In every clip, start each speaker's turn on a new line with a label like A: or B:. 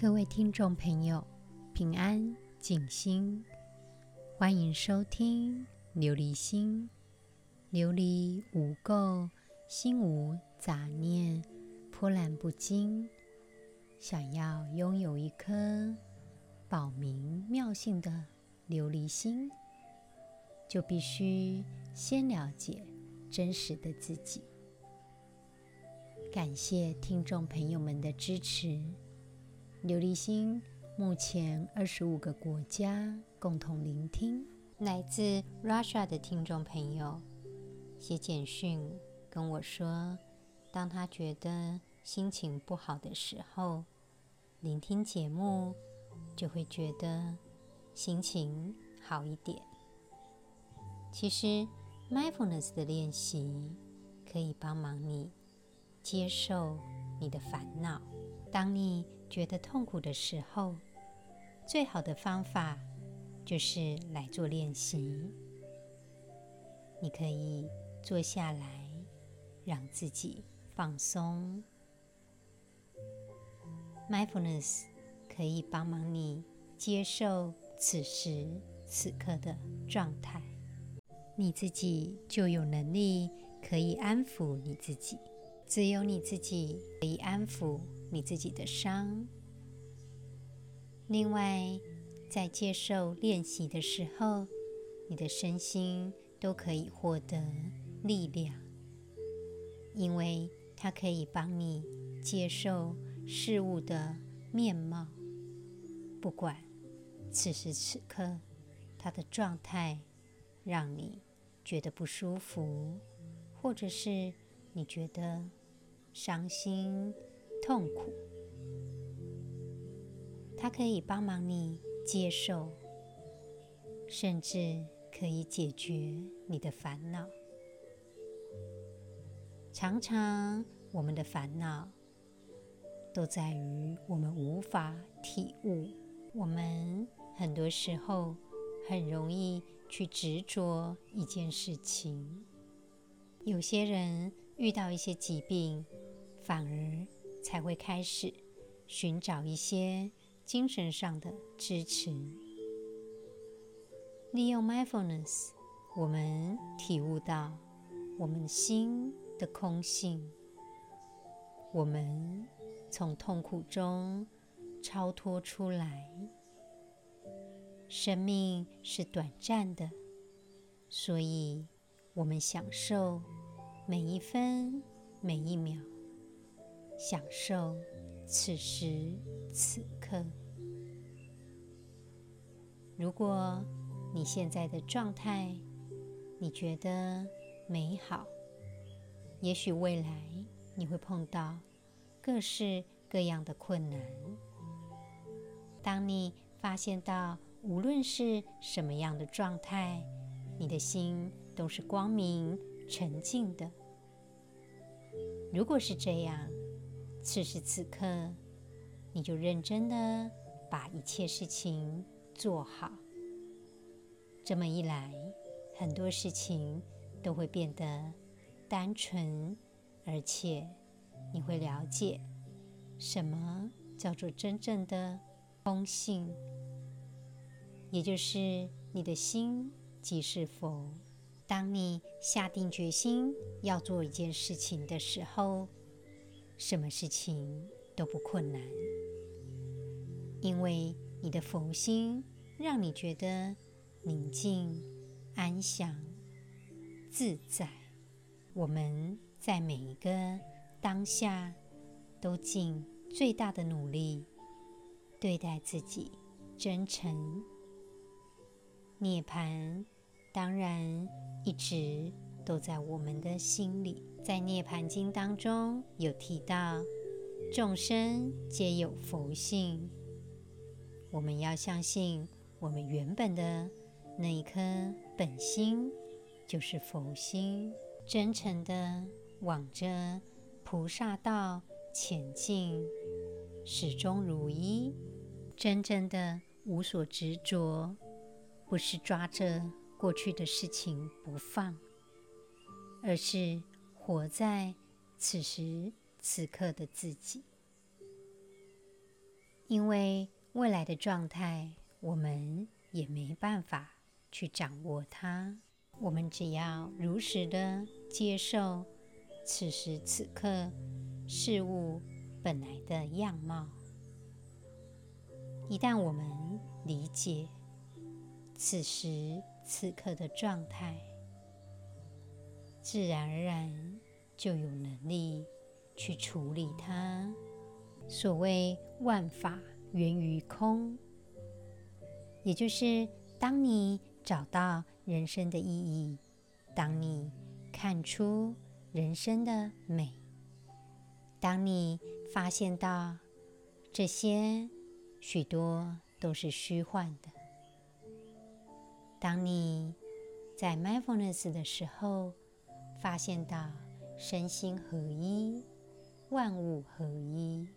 A: 各位听众朋友，平安静心，欢迎收听琉璃心。琉璃无垢，心无杂念，波澜不惊。想要拥有一颗宝明妙性的琉璃心，就必须先了解真实的自己。感谢听众朋友们的支持。琉璃心目前二十五个国家共同聆听，来自 Russia 的听众朋友。写简讯跟我说，当他觉得心情不好的时候，聆听节目就会觉得心情好一点。其实，mindfulness 的练习可以帮忙你接受你的烦恼。当你觉得痛苦的时候，最好的方法就是来做练习。你可以。坐下来，让自己放松。Mindfulness 可以帮忙你接受此时此刻的状态，你自己就有能力可以安抚你自己。只有你自己可以安抚你自己的伤。另外，在接受练习的时候，你的身心都可以获得。力量，因为它可以帮你接受事物的面貌，不管此时此刻它的状态让你觉得不舒服，或者是你觉得伤心、痛苦，它可以帮忙你接受，甚至可以解决你的烦恼。常常，我们的烦恼都在于我们无法体悟。我们很多时候很容易去执着一件事情。有些人遇到一些疾病，反而才会开始寻找一些精神上的支持。利用 mindfulness，我们体悟到我们心的空性，我们从痛苦中超脱出来。生命是短暂的，所以我们享受每一分每一秒，享受此时此刻。如果你现在的状态，你觉得美好。也许未来你会碰到各式各样的困难。当你发现到无论是什么样的状态，你的心都是光明沉静的。如果是这样，此时此刻，你就认真的把一切事情做好。这么一来，很多事情都会变得。单纯，而且你会了解什么叫做真正的空性，也就是你的心即是佛。当你下定决心要做一件事情的时候，什么事情都不困难，因为你的佛心让你觉得宁静、安详、自在。我们在每一个当下都尽最大的努力对待自己，真诚。涅槃当然一直都在我们的心里。在《涅槃经》当中有提到，众生皆有佛性。我们要相信，我们原本的那一颗本心就是佛心。真诚地往着菩萨道前进，始终如一。真正的无所执着，不是抓着过去的事情不放，而是活在此时此刻的自己。因为未来的状态，我们也没办法去掌握它。我们只要如实的接受此时此刻事物本来的样貌。一旦我们理解此时此刻的状态，自然而然就有能力去处理它。所谓万法源于空，也就是当你找到人生的意义，当你看出人生的美，当你发现到这些许多都是虚幻的，当你在 mindfulness 的时候，发现到身心合一，万物合一。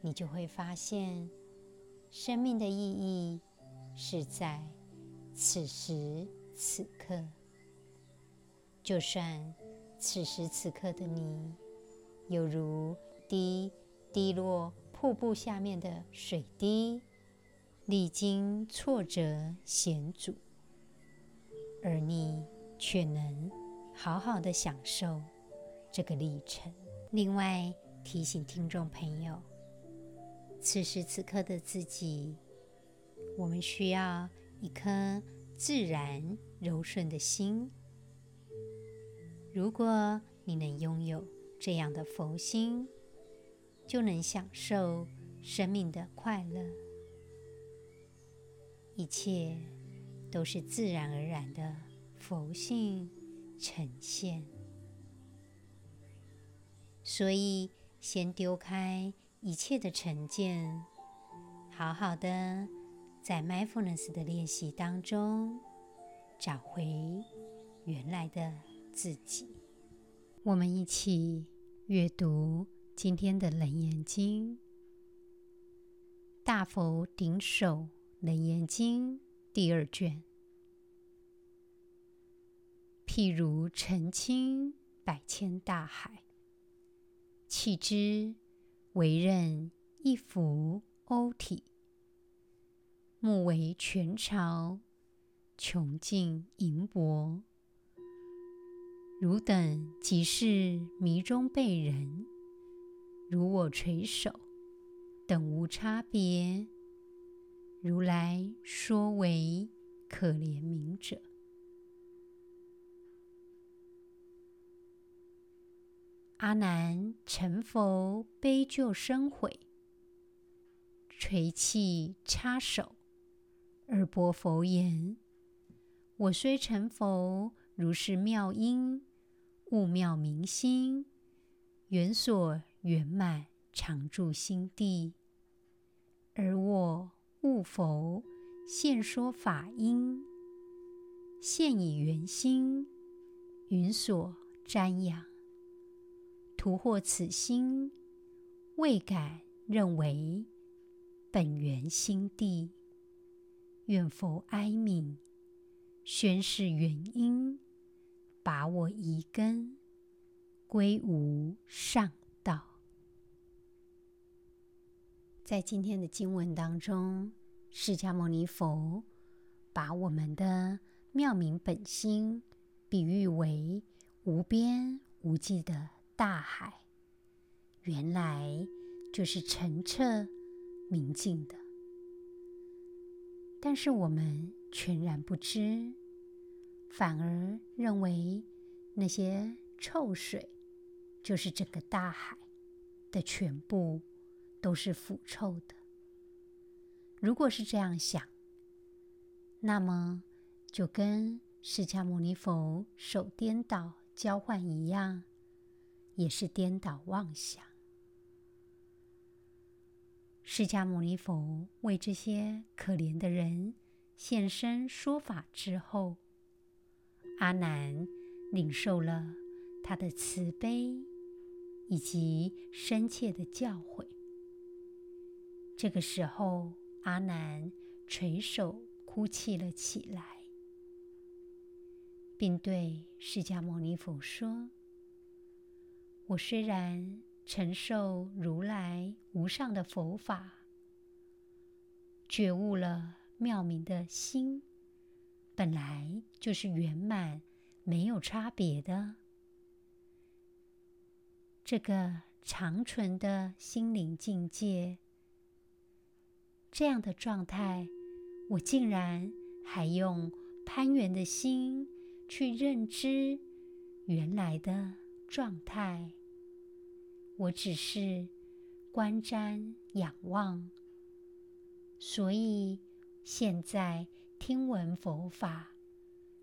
A: 你就会发现，生命的意义是在此时此刻。就算此时此刻的你，犹如滴滴落瀑布下面的水滴，历经挫折险阻，而你却能好好的享受这个历程。另外，提醒听众朋友。此时此刻的自己，我们需要一颗自然柔顺的心。如果你能拥有这样的佛心，就能享受生命的快乐。一切都是自然而然的佛性呈现。所以，先丢开。一切的成见，好好的在 mindfulness 的练习当中找回原来的自己。我们一起阅读今天的《楞严经》，《大佛顶首楞严经》第二卷。譬如澄清百千大海，弃之。唯任一浮甌体，目为泉潮，穷尽盈钵。汝等即是迷中被人，如我垂首，等无差别。如来说为可怜愍者。阿难成佛悲救生悔，垂泣插手，而白佛言：“我虽成佛，如是妙因，悟妙明心，圆所圆满，常住心地。而我悟佛，现说法音，现以圆心，云所瞻仰。”徒获此心，未敢认为本源心地。愿佛哀悯，宣示原因，把我疑根，归无上道。在今天的经文当中，释迦牟尼佛把我们的妙明本心比喻为无边无际的。大海原来就是澄澈明净的，但是我们全然不知，反而认为那些臭水就是整个大海的全部都是腐臭的。如果是这样想，那么就跟释迦牟尼佛手颠倒交换一样。也是颠倒妄想。释迦牟尼佛为这些可怜的人现身说法之后，阿难领受了他的慈悲以及深切的教诲。这个时候，阿难垂首哭泣了起来，并对释迦牟尼佛说。我虽然承受如来无上的佛法，觉悟了妙明的心，本来就是圆满，没有差别的。这个长存的心灵境界，这样的状态，我竟然还用攀缘的心去认知原来的状态。我只是观瞻仰望，所以现在听闻佛法，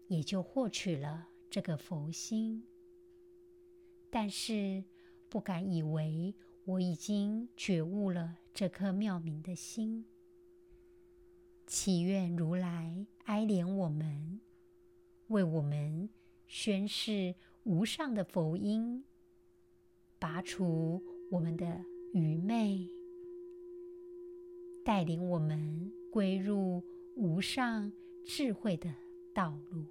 A: 也就获取了这个佛心。但是不敢以为我已经觉悟了这颗妙明的心。祈愿如来哀怜我们，为我们宣示无上的佛音。拔除我们的愚昧，带领我们归入无上智慧的道路。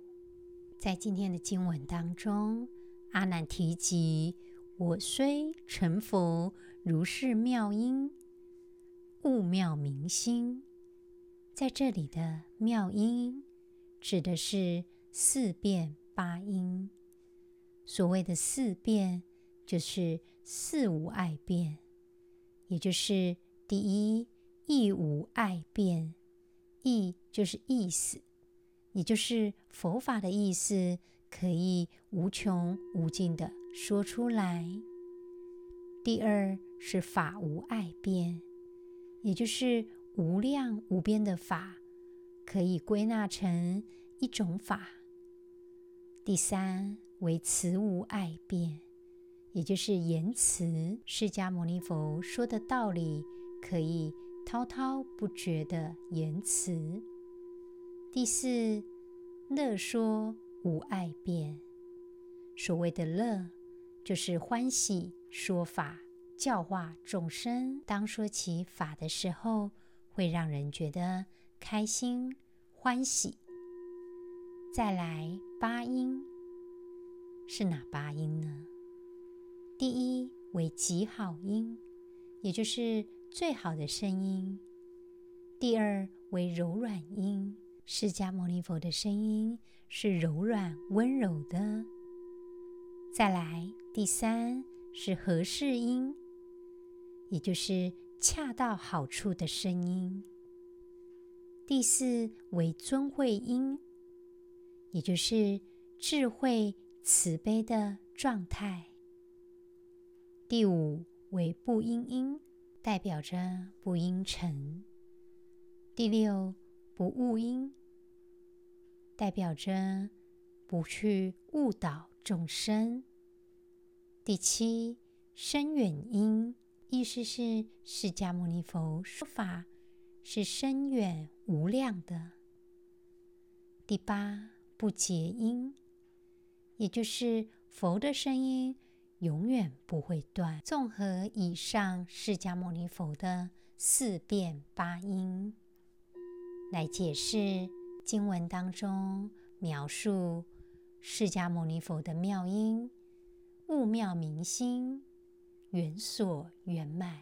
A: 在今天的经文当中，阿难提及：“我虽成佛，如是妙音，悟妙明心。”在这里的妙音，指的是四变八音。所谓的四变，就是四无碍辩，也就是第一义无碍辩，义就是意思，也就是佛法的意思，可以无穷无尽的说出来。第二是法无碍辩，也就是无量无边的法，可以归纳成一种法。第三为慈无碍辩。也就是言辞，释迦牟尼佛说的道理可以滔滔不绝的言辞。第四，乐说无爱辩。所谓的乐，就是欢喜说法，教化众生。当说起法的时候，会让人觉得开心欢喜。再来八音，是哪八音呢？第一为极好音，也就是最好的声音。第二为柔软音，释迦牟尼佛的声音是柔软温柔的。再来，第三是合适音，也就是恰到好处的声音。第四为尊慧音，也就是智慧慈悲的状态。第五为不因因，代表着不应成；第六不误因，代表着不去误导众生；第七深远因，意思是释迦牟尼佛说法是深远无量的；第八不结因，也就是佛的声音。永远不会断。综合以上释迦牟尼佛的四辩八音，来解释经文当中描述释迦牟尼佛的妙音，悟妙明心，圆所圆满，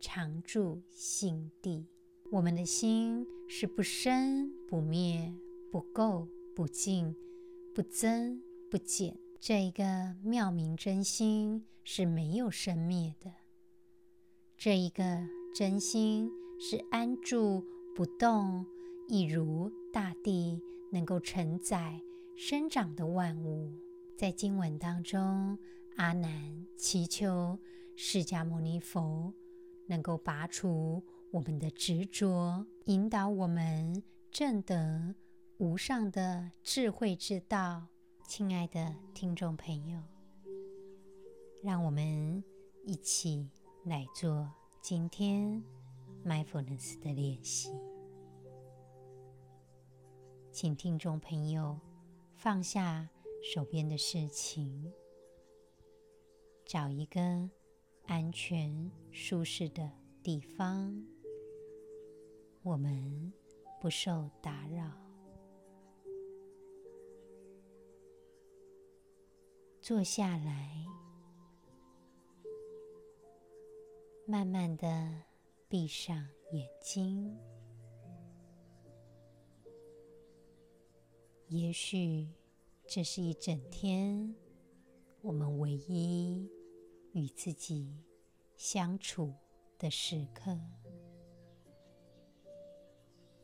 A: 常住心地。我们的心是不生不灭，不垢不净，不增不减。这一个妙明真心是没有生灭的，这一个真心是安住不动，一如大地能够承载生长的万物。在经文当中，阿难祈求释迦牟尼佛能够拔除我们的执着，引导我们证得无上的智慧之道。亲爱的听众朋友，让我们一起来做今天 mindfulness 的练习。请听众朋友放下手边的事情，找一个安全舒适的地方，我们不受打扰。坐下来，慢慢的闭上眼睛。也许这是一整天我们唯一与自己相处的时刻，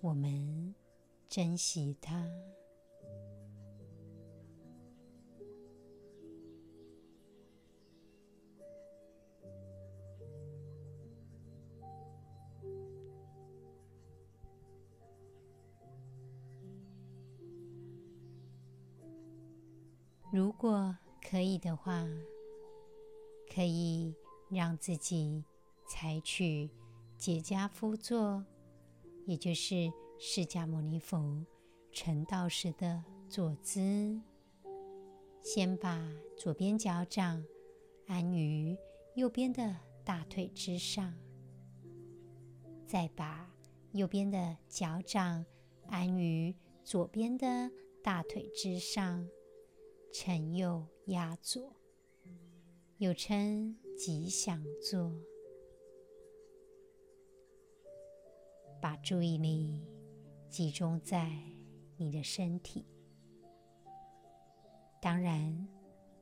A: 我们珍惜它。如果可以的话，可以让自己采取结跏趺坐，也就是释迦牟尼佛成道时的坐姿。先把左边脚掌安于右边的大腿之上，再把右边的脚掌安于左边的大腿之上。承右压左，又称吉祥坐。把注意力集中在你的身体。当然，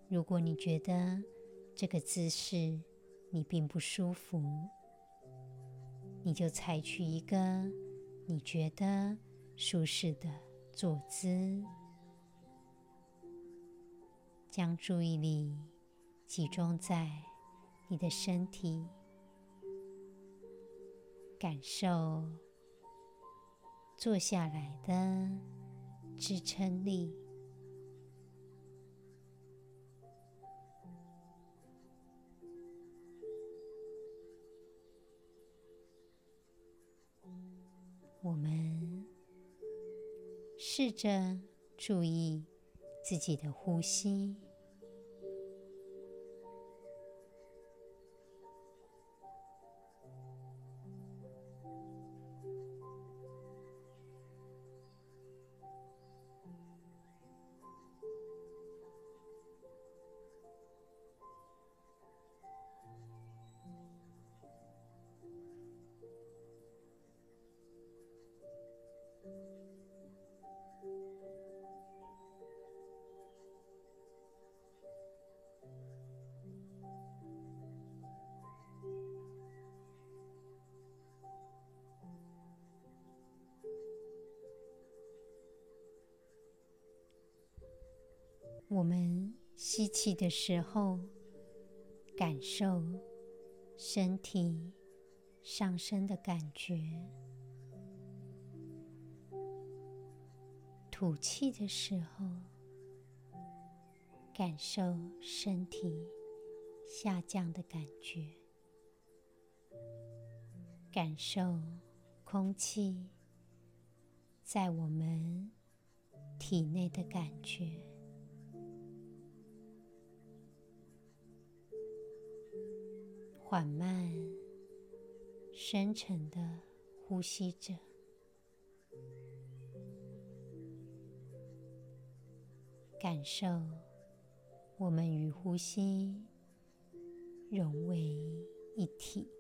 A: 如果你觉得这个姿势你并不舒服，你就采取一个你觉得舒适的坐姿。将注意力集中在你的身体，感受坐下来的支撑力。我们试着注意自己的呼吸。吸气的时候，感受身体上升的感觉；吐气的时候，感受身体下降的感觉，感受空气在我们体内的感觉。缓慢、深沉的呼吸着，感受我们与呼吸融为一体。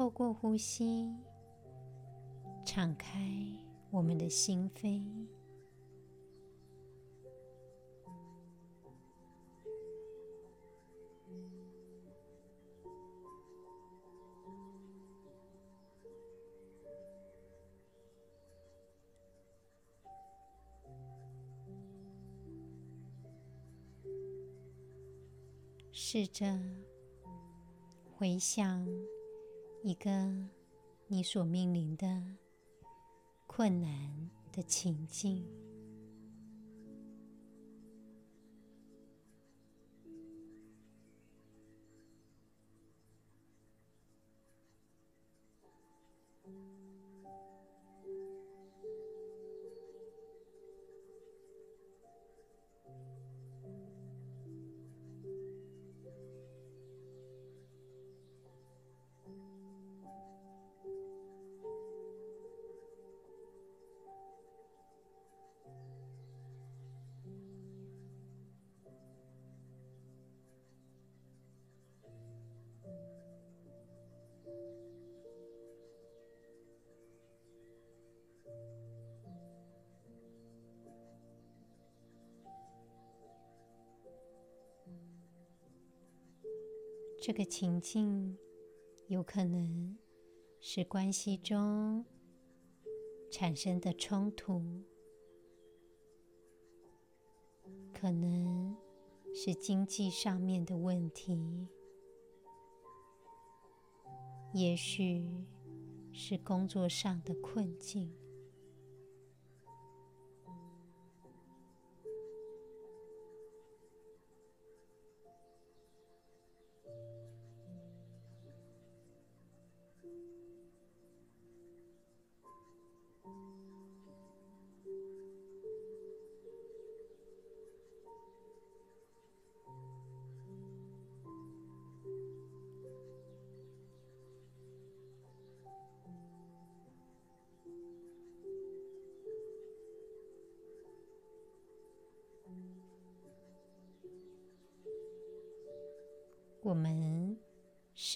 A: 透过呼吸敞开我们的心扉。试着回想一个你所面临的困难的情境。这个情境有可能是关系中产生的冲突，可能是经济上面的问题，也许是工作上的困境。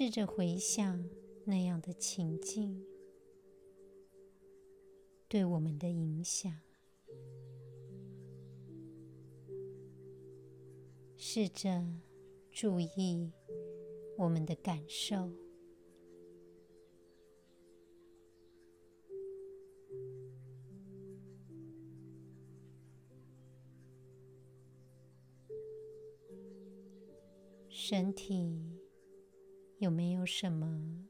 A: 试着回想那样的情境对我们的影响，试着注意我们的感受。身体有没有什么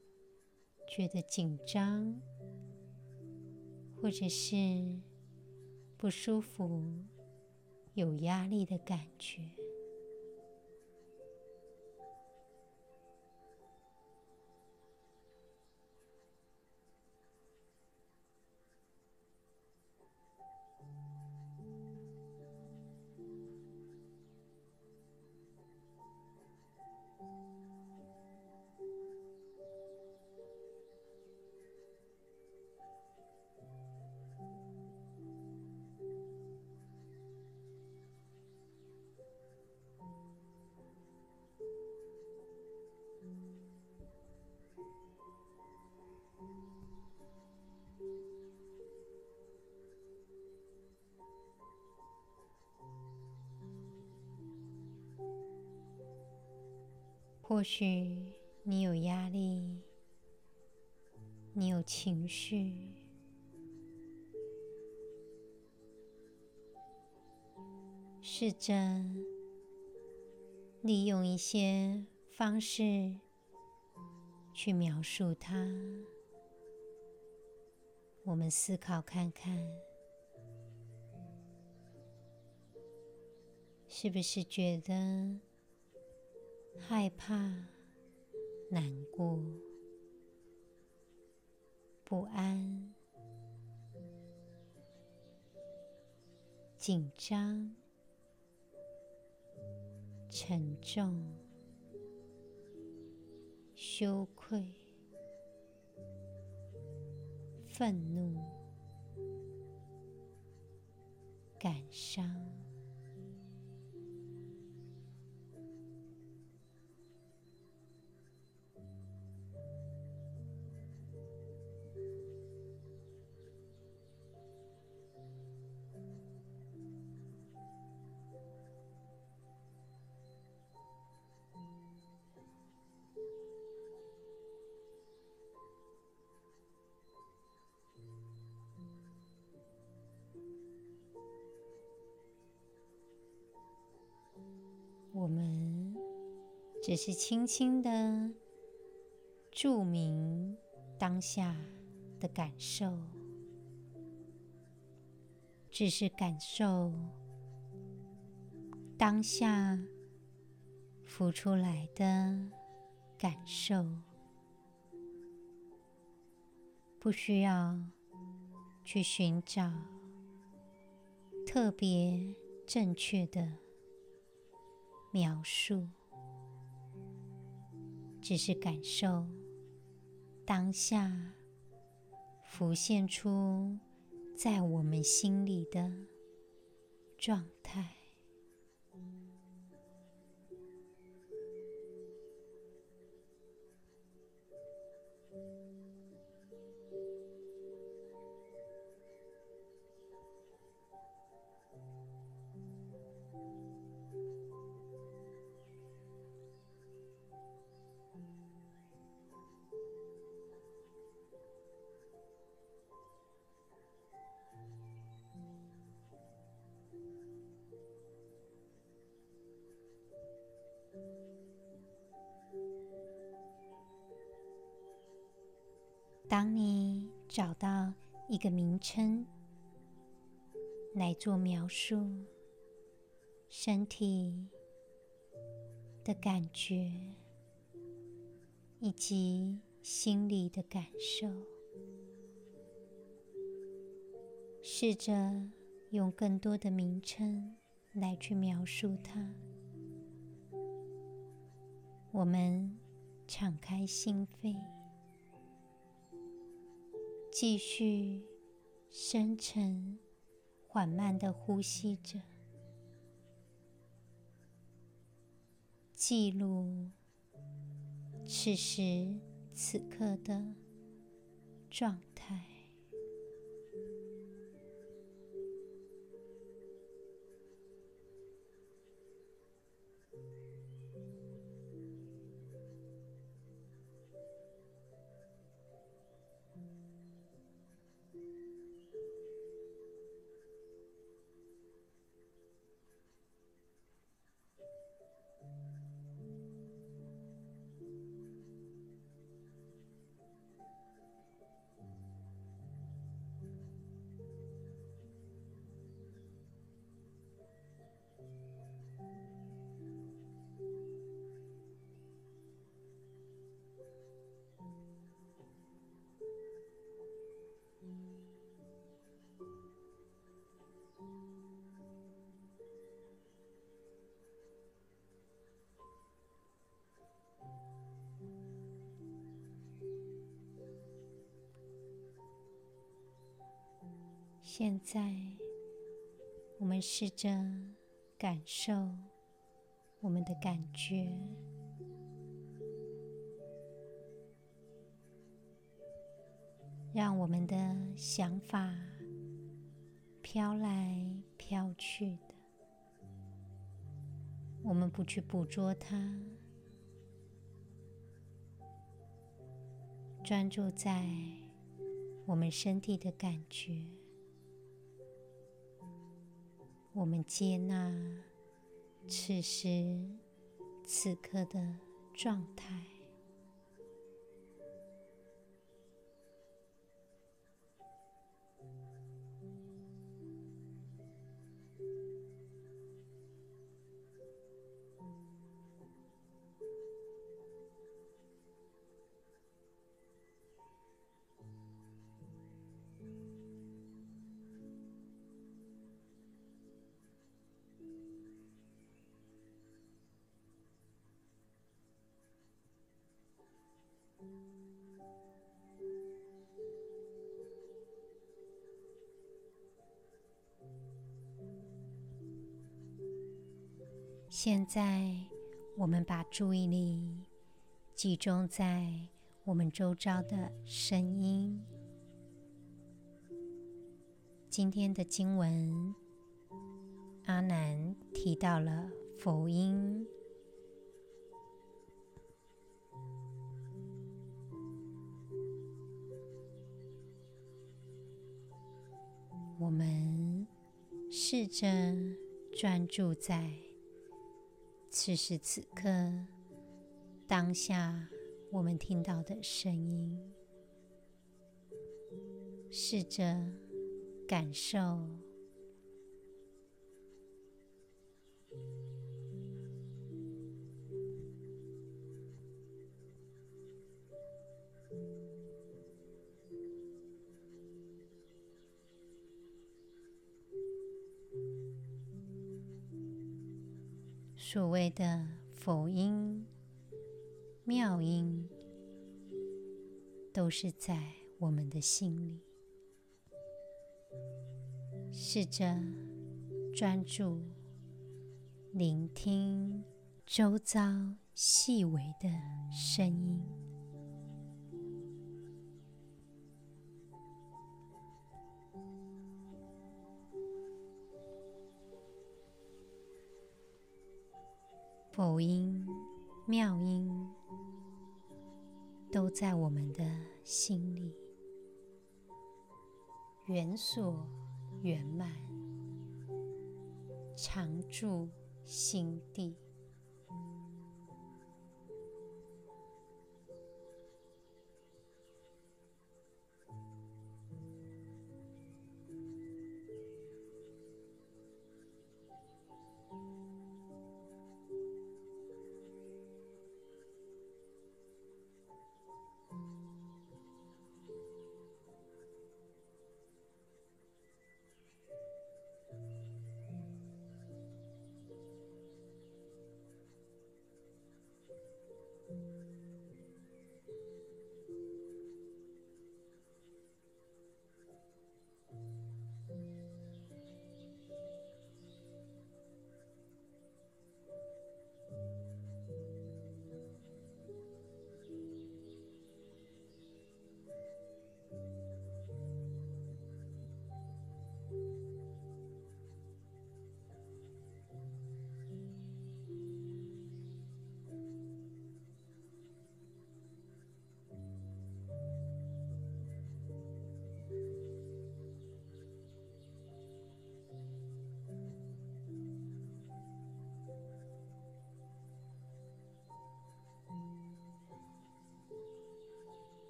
A: 觉得紧张，或者是不舒服、有压力的感觉？许你有压力，你有情绪，试着利用一些方式去描述它。我们思考看看，是不是觉得害怕、难过、不安、紧张、沉重、羞愧、愤怒、感伤。只是轻轻的注明当下的感受，只是感受当下浮出来的感受，不需要去寻找特别正确的描述。只是感受当下浮现出在我们心里的状态。当你找到一个名称来做描述，身体的感觉以及心里的感受，试着用更多的名称来去描述它。我们敞开心扉。继续深沉、缓慢的呼吸着，记录此时此刻的状态。现在，我们试着感受我们的感觉，让我们的想法飘来飘去的，我们不去捕捉它，专注在我们身体的感觉。我们接纳此时此刻的状态。现在，我们把注意力集中在我们周遭的声音。今天的经文，阿难提到了佛音。我们试着专注在此时此刻当下我们听到的声音，试着感受。所谓的佛音、妙音，都是在我们的心里。试着专注聆听周遭细微的声音。佛音、妙音都在我们的心里，圆所圆满，常住心地。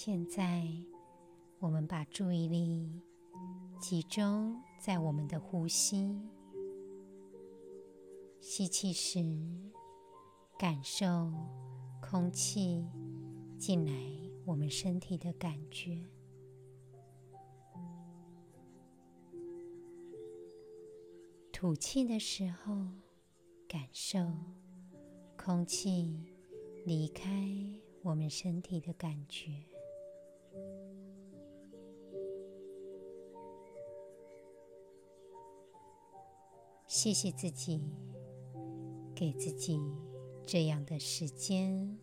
A: 现在，我们把注意力集中在我们的呼吸。吸气时，感受空气进来我们身体的感觉；吐气的时候，感受空气离开我们身体的感觉。谢谢自己，给自己这样的时间，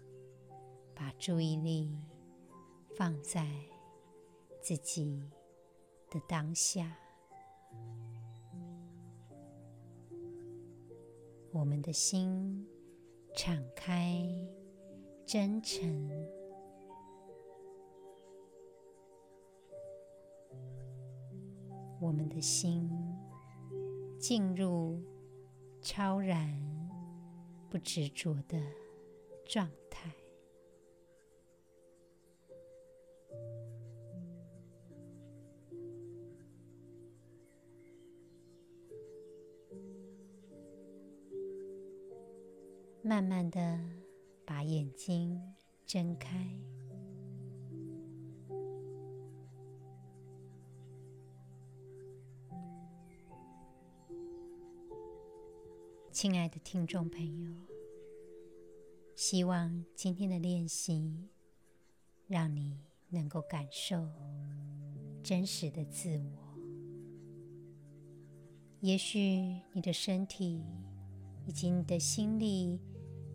A: 把注意力放在自己的当下。我们的心敞开，真诚。我们的心进入超然、不执着的状态，慢慢的把眼睛睁开。亲爱的听众朋友，希望今天的练习让你能够感受真实的自我。也许你的身体以及你的心里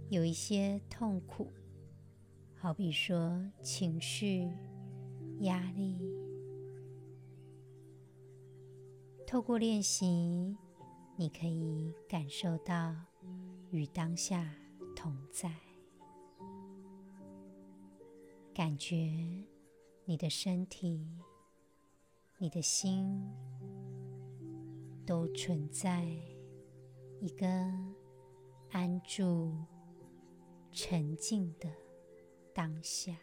A: 有一些痛苦，好比说情绪、压力。透过练习，你可以感受到与当下同在感觉你的身体你的心都存在一个安住沉静的当下。